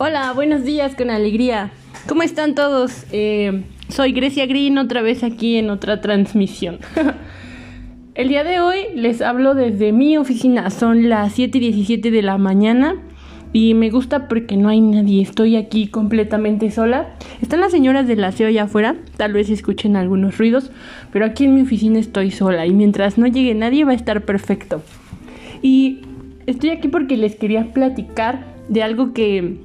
Hola, buenos días con alegría. ¿Cómo están todos? Eh, soy Grecia Green otra vez aquí en otra transmisión. El día de hoy les hablo desde mi oficina. Son las 7 y 17 de la mañana y me gusta porque no hay nadie. Estoy aquí completamente sola. Están las señoras del aseo allá afuera. Tal vez escuchen algunos ruidos, pero aquí en mi oficina estoy sola y mientras no llegue nadie va a estar perfecto. Y estoy aquí porque les quería platicar de algo que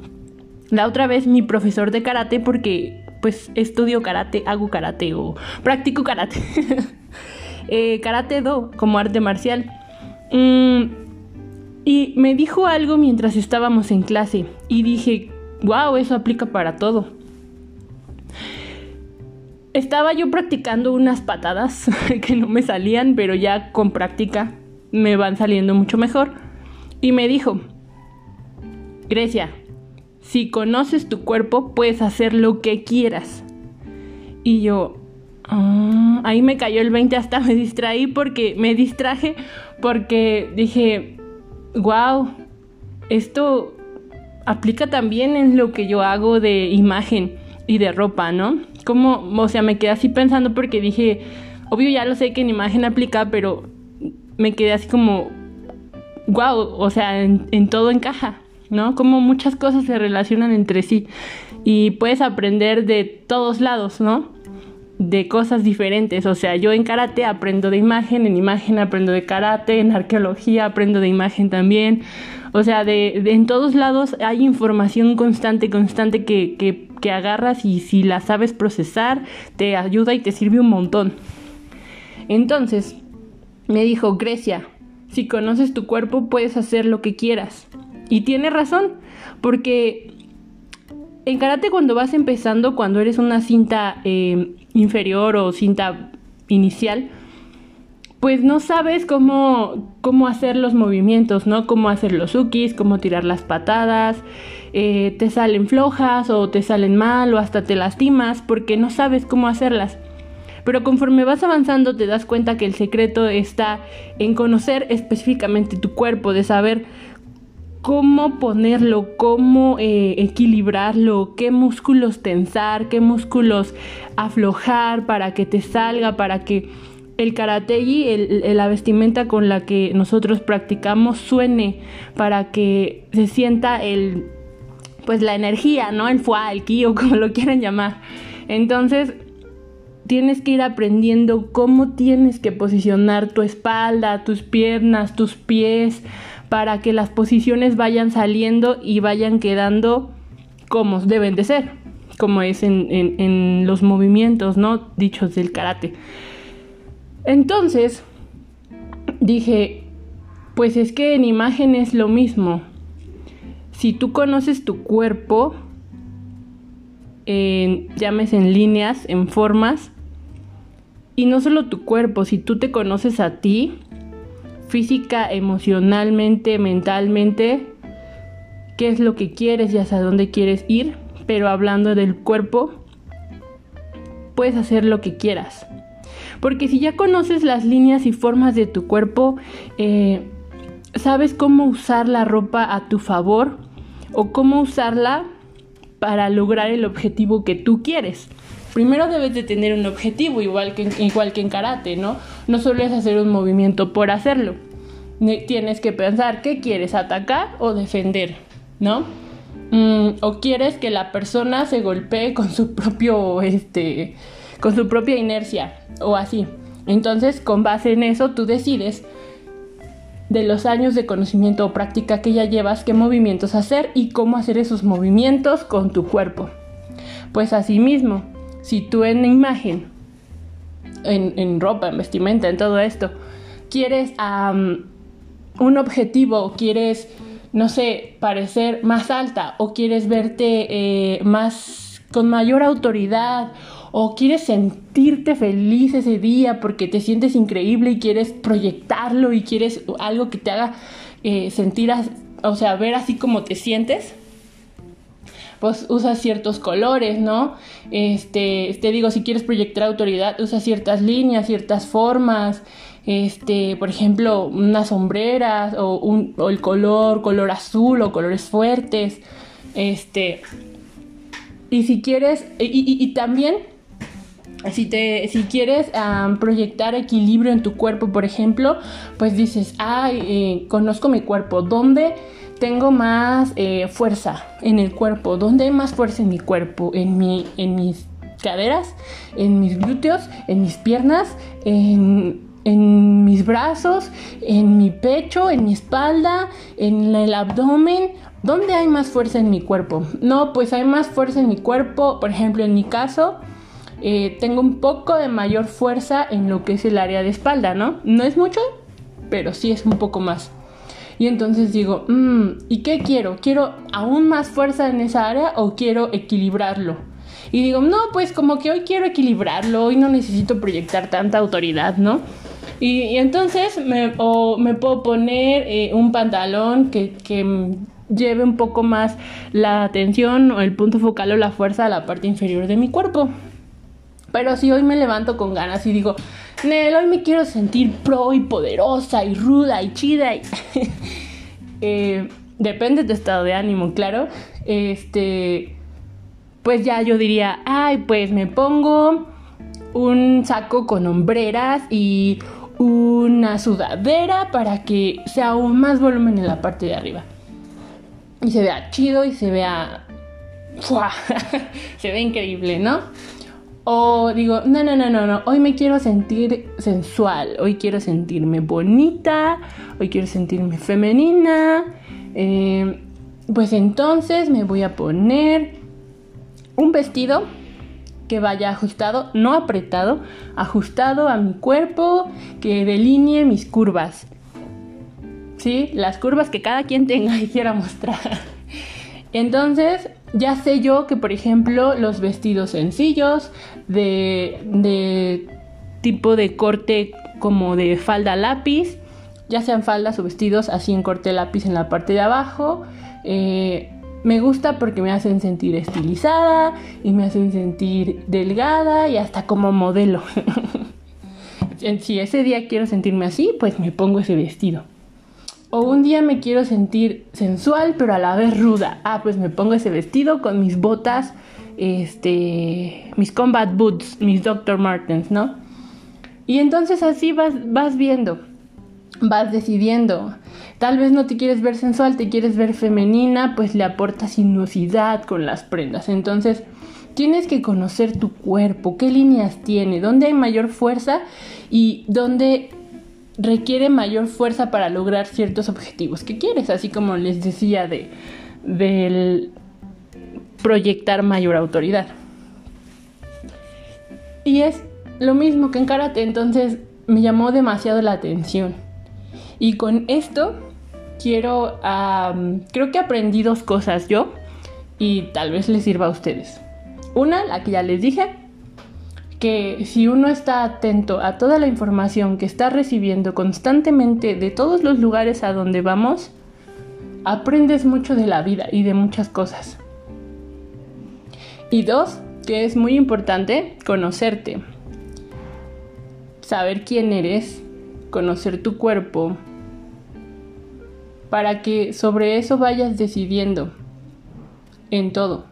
la otra vez mi profesor de karate, porque pues estudio karate, hago karate o practico karate. eh, karate do, como arte marcial. Mm, y me dijo algo mientras estábamos en clase y dije, wow, eso aplica para todo. Estaba yo practicando unas patadas que no me salían, pero ya con práctica me van saliendo mucho mejor. Y me dijo, Grecia, si conoces tu cuerpo, puedes hacer lo que quieras. Y yo, ah", ahí me cayó el 20, hasta me distraí porque me distraje porque dije, wow, esto aplica también en lo que yo hago de imagen y de ropa, ¿no? Como, o sea, me quedé así pensando porque dije, obvio ya lo sé que en imagen aplica, pero me quedé así como, wow, o sea, en, en todo encaja. ¿No? Como muchas cosas se relacionan entre sí y puedes aprender de todos lados, ¿no? De cosas diferentes, o sea, yo en karate aprendo de imagen, en imagen aprendo de karate, en arqueología aprendo de imagen también, o sea, de, en todos lados hay información constante, constante que, que, que agarras y si la sabes procesar, te ayuda y te sirve un montón. Entonces, me dijo, Grecia, si conoces tu cuerpo puedes hacer lo que quieras. Y tiene razón, porque en karate cuando vas empezando, cuando eres una cinta eh, inferior o cinta inicial, pues no sabes cómo, cómo hacer los movimientos, ¿no? Cómo hacer los ukis, cómo tirar las patadas, eh, te salen flojas o te salen mal o hasta te lastimas porque no sabes cómo hacerlas. Pero conforme vas avanzando te das cuenta que el secreto está en conocer específicamente tu cuerpo, de saber cómo ponerlo, cómo eh, equilibrarlo, qué músculos tensar, qué músculos aflojar para que te salga, para que el karategi, la vestimenta con la que nosotros practicamos suene, para que se sienta el, pues la energía, ¿no? El fuá, el ki o como lo quieran llamar. Entonces, tienes que ir aprendiendo cómo tienes que posicionar tu espalda, tus piernas, tus pies, para que las posiciones vayan saliendo y vayan quedando como deben de ser, como es en, los movimientos, ¿no? Dichos del karate. Entonces, dije, pues es que en imagen es lo mismo. Si tú conoces tu cuerpo, llames en líneas, en formas, y no solo tu cuerpo, si tú te conoces a ti, física, emocionalmente, mentalmente, qué es lo que quieres y hacia dónde quieres ir, pero hablando del cuerpo, puedes hacer lo que quieras. Porque si ya conoces las líneas y formas de tu cuerpo, eh, sabes cómo usar la ropa a tu favor o cómo usarla para lograr el objetivo que tú quieres. Primero debes de tener un objetivo, igual que, igual en karate, ¿no? No solo es hacer un movimiento por hacerlo. Tienes que pensar qué quieres, atacar o defender, ¿no? Mm, o quieres que la persona se golpee con su propio, este, con su propia inercia o así. Entonces, con base en eso, tú decides de los años de conocimiento o práctica que ya llevas, qué movimientos hacer y cómo hacer esos movimientos con tu cuerpo. Pues asimismo, si tú en imagen, en, ropa, en vestimenta, en todo esto, quieres un objetivo, quieres, no sé, parecer más alta o quieres verte eh, más con mayor autoridad o quieres sentirte feliz ese día porque te sientes increíble y quieres proyectarlo y quieres algo que te haga eh, sentir, o sea, ver así como te sientes, pues usa ciertos colores, ¿no? Este, te digo, si quieres proyectar autoridad, usa ciertas líneas, ciertas formas, este, por ejemplo, unas sombreras o, un, o el color, color azul o colores fuertes. Este, y si quieres, y, también, si, te, si quieres proyectar equilibrio en tu cuerpo, por ejemplo, pues dices, ay, eh, conozco mi cuerpo, ¿dónde tengo más eh, fuerza en el cuerpo? ¿Dónde hay más fuerza en mi cuerpo? En, mi, en mis caderas, en mis glúteos, en mis piernas, en, en mis brazos, en mi pecho, en mi espalda, en el abdomen. ¿Dónde hay más fuerza en mi cuerpo? No, pues hay más fuerza en mi cuerpo, por ejemplo, en mi caso, eh, tengo un poco de mayor fuerza en lo que es el área de espalda, ¿no? No es mucho, pero sí es un poco más. Y entonces digo, mm, ¿y qué quiero? ¿Quiero aún más fuerza en esa área o quiero equilibrarlo? Y digo, no, pues como que hoy quiero equilibrarlo, hoy no necesito proyectar tanta autoridad, ¿no? Y, entonces me, me puedo poner eh, un pantalón que, que lleve un poco más la atención o el punto focal o la fuerza a la parte inferior de mi cuerpo. Pero si hoy me levanto con ganas y digo, Nel, hoy me quiero sentir pro y poderosa y ruda y chida. Y eh, depende de tu estado de ánimo, claro. Este, pues ya yo diría, ay, pues me pongo un saco con hombreras y una sudadera para que sea aún más volumen en la parte de arriba y se vea chido y se vea... se ve increíble, ¿no? O digo, no, no, no, no, no, hoy me quiero sentir sensual, hoy quiero sentirme bonita, hoy quiero sentirme femenina. Eh, pues entonces me voy a poner un vestido que vaya ajustado, no apretado, ajustado a mi cuerpo, que delinee mis curvas. ¿sí? Las curvas que cada quien tenga y quiera mostrar. Entonces, ya sé yo que, por ejemplo, los vestidos sencillos, de, tipo de corte como de falda lápiz, ya sean faldas o vestidos así en corte lápiz en la parte de abajo, eh, me gusta porque me hacen sentir estilizada y me hacen sentir delgada y hasta como modelo. si ese día quiero sentirme así, pues me pongo ese vestido. O un día me quiero sentir sensual, pero a la vez ruda. Ah, pues me pongo ese vestido con mis botas, este, mis combat boots, mis Dr. Martens, ¿no? Y entonces así vas, vas viendo, vas decidiendo. Tal vez no te quieres ver sensual, te quieres ver femenina, pues le aportas sinuosidad con las prendas. Entonces, tienes que conocer tu cuerpo, qué líneas tiene, dónde hay mayor fuerza y dónde requiere mayor fuerza para lograr ciertos objetivos que quieres, así como les decía de del proyectar mayor autoridad. Y es lo mismo que en karate, entonces me llamó demasiado la atención. Y con esto quiero, creo que aprendí dos cosas yo y tal vez les sirva a ustedes. Una, la que ya les dije, que si uno está atento a toda la información que está recibiendo constantemente de todos los lugares a donde vamos, aprendes mucho de la vida y de muchas cosas. Y dos, que es muy importante, conocerte. Saber quién eres, conocer tu cuerpo, para que sobre eso vayas decidiendo en todo,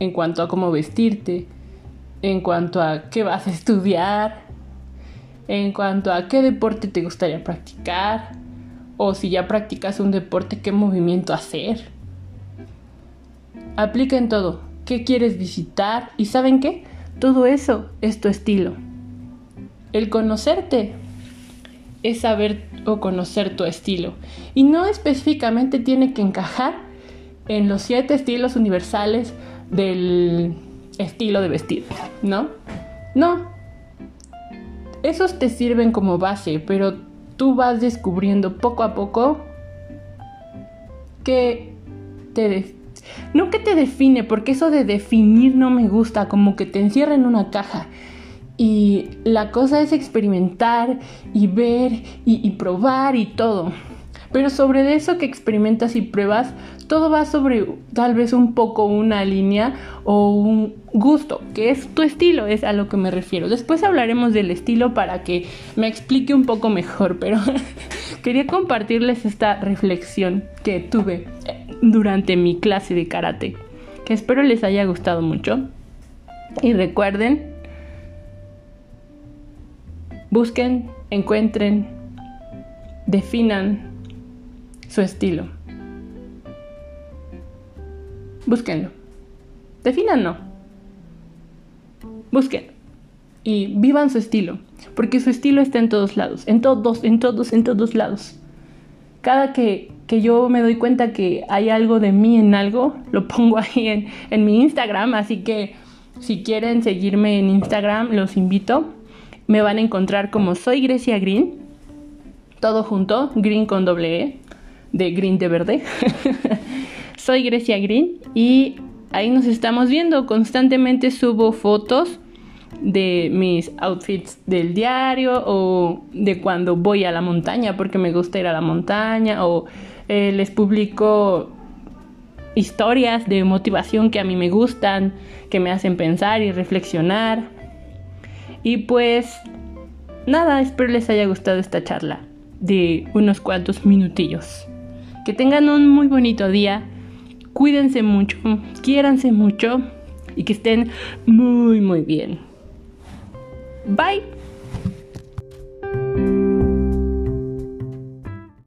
en cuanto a cómo vestirte, en cuanto a qué vas a estudiar, en cuanto a qué deporte te gustaría practicar, o si ya practicas un deporte, qué movimiento hacer. Aplica en todo, qué quieres visitar y saben qué, todo eso es tu estilo. El conocerte es saber o conocer tu estilo y no específicamente tiene que encajar en los siete estilos universales del estilo de vestir, ¿no? No. Esos te sirven como base, pero tú vas descubriendo poco a poco que te... No que te define, porque eso de definir no me gusta, como que te encierra en una caja. Y la cosa es experimentar y ver y, y probar y todo. Pero sobre eso que experimentas y pruebas, todo va sobre tal vez un poco una línea o un gusto, que es tu estilo, es a lo que me refiero. Después hablaremos del estilo para que me explique un poco mejor, pero quería compartirles esta reflexión que tuve. durante mi clase de karate, que espero les haya gustado mucho. Y recuerden, busquen, encuentren, definan su estilo. Búsquenlo. Defínanlo. Busquen. Y vivan su estilo. Porque su estilo está en todos lados. En todos, en todos, en todos lados. Cada que, yo me doy cuenta que hay algo de mí en algo, lo pongo ahí en, en mi Instagram. Así que si quieren seguirme en Instagram, los invito. Me van a encontrar como soy Grecia Green. Todo junto, Green con doble E, de Green de verde. soy Grecia Green y ahí nos estamos viendo. Constantemente subo fotos de mis outfits del diario o de cuando voy a la montaña porque me gusta ir a la montaña o eh, les publico historias de motivación que a mí me gustan, que me hacen pensar y reflexionar. Y pues nada, espero les haya gustado esta charla de unos cuantos minutillos. Que tengan un muy bonito día, Cuídense mucho, quiéranse mucho y que estén muy, muy bien. Bye.